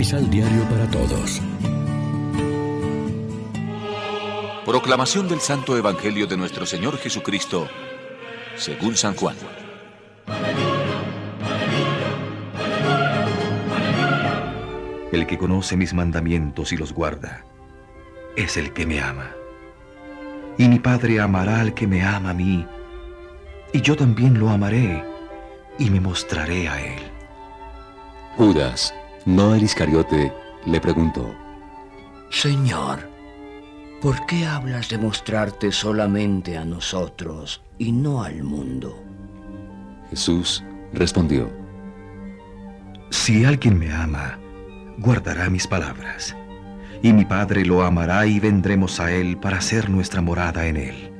Misal Diario para Todos. Proclamación del Santo Evangelio de nuestro Señor Jesucristo, según San Juan. El que conoce mis mandamientos y los guarda, es el que me ama. Y mi Padre amará al que me ama a mí, y yo también lo amaré, y me mostraré a él. Judas, no el Iscariote, le preguntó, Señor, ¿por qué hablas de mostrarte solamente a nosotros y no al mundo? Jesús respondió, Si alguien me ama, guardará mis palabras, y mi Padre lo amará y vendremos a él para hacer nuestra morada en él.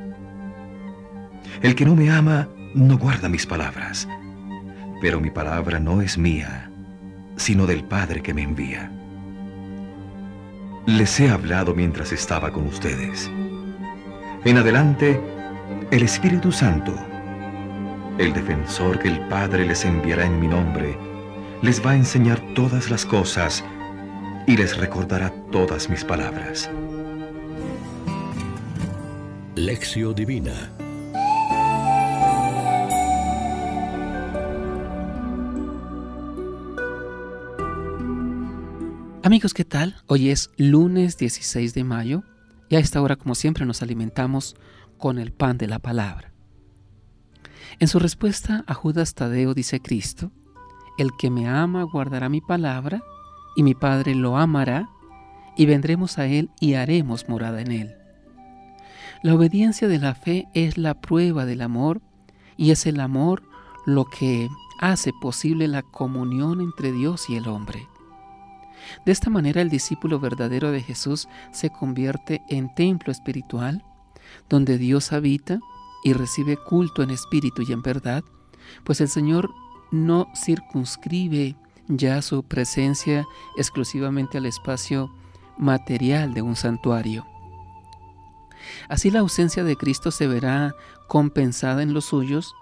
El que no me ama, no guarda mis palabras, pero mi palabra no es mía, sino del Padre que me envía. Les he hablado mientras estaba con ustedes. En adelante, el Espíritu Santo, el defensor que el Padre les enviará en mi nombre, les va a enseñar todas las cosas y les recordará todas mis palabras. Lección Divina Amigos, ¿qué tal? Hoy es lunes 16 de mayo y a esta hora, como siempre, nos alimentamos con el pan de la palabra. En su respuesta a Judas Tadeo dice Cristo, El que me ama guardará mi palabra, y mi Padre lo amará, y vendremos a él y haremos morada en él. La obediencia de la fe es la prueba del amor, y es el amor lo que hace posible la comunión entre Dios y el hombre. De esta manera el discípulo verdadero de Jesús se convierte en templo espiritual, donde Dios habita y recibe culto en espíritu y en verdad, pues el Señor no circunscribe ya su presencia exclusivamente al espacio material de un santuario. Así la ausencia de Cristo se verá compensada en los suyos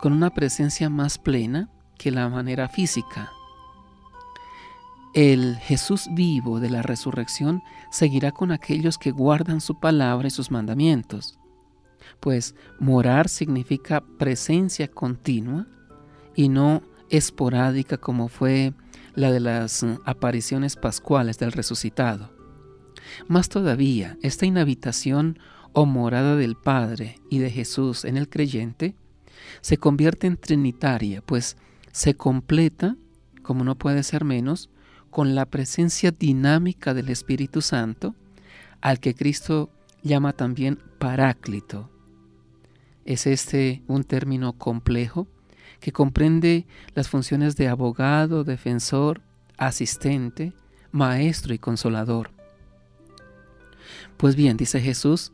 con una presencia más plena que la manera física el Jesús vivo de la resurrección seguirá con aquellos que guardan su palabra y sus mandamientos, pues morar significa presencia continua y no esporádica como fue la de las apariciones pascuales del resucitado. Más todavía, esta inhabitación o morada del Padre y de Jesús en el creyente se convierte en trinitaria, pues se completa, como no puede ser menos, con la presencia dinámica del Espíritu Santo, al que Cristo llama también paráclito. Es este un término complejo que comprende las funciones de abogado, defensor, asistente, maestro y consolador. Pues bien, dice Jesús,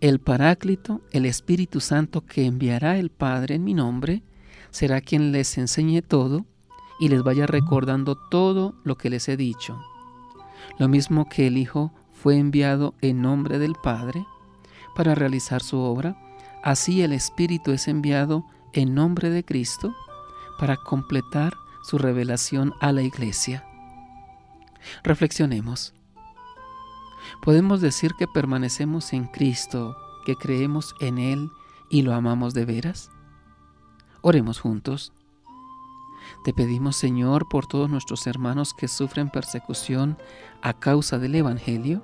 el paráclito, el Espíritu Santo que enviará el Padre en mi nombre, será quien les enseñe todo y les vaya recordando todo lo que les he dicho. Lo mismo que el Hijo fue enviado en nombre del Padre para realizar su obra, así el Espíritu es enviado en nombre de Cristo para completar su revelación a la iglesia. Reflexionemos. Podemos decir que permanecemos en Cristo, que creemos en Él y lo amamos de veras. Oremos juntos. Te pedimos, Señor, por todos nuestros hermanos que sufren persecución a causa del Evangelio,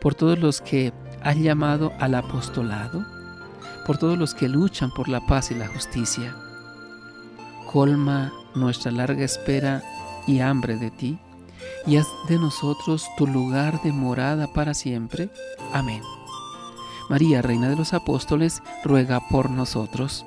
por todos los que han llamado al apostolado, por todos los que luchan por la paz y la justicia. Colma nuestra larga espera y hambre de ti, y haz de nosotros tu lugar de morada para siempre. Amén. María, Reina de los Apóstoles, ruega por nosotros.